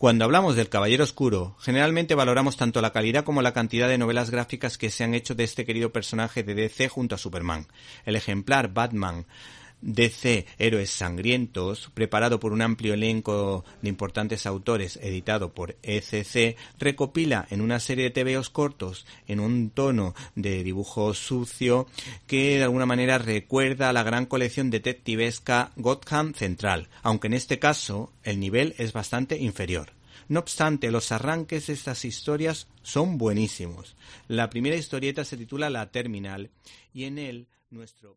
Cuando hablamos del Caballero Oscuro, generalmente valoramos tanto la calidad como la cantidad de novelas gráficas que se han hecho de este querido personaje de DC junto a Superman. El ejemplar Batman DC Héroes Sangrientos, preparado por un amplio elenco de importantes autores, editado por ECC, recopila en una serie de TVOs cortos, en un tono de dibujo sucio, que de alguna manera recuerda a la gran colección detectivesca Gotham Central, aunque en este caso el nivel es bastante inferior. No obstante, los arranques de estas historias son buenísimos. La primera historieta se titula La Terminal y en él nuestro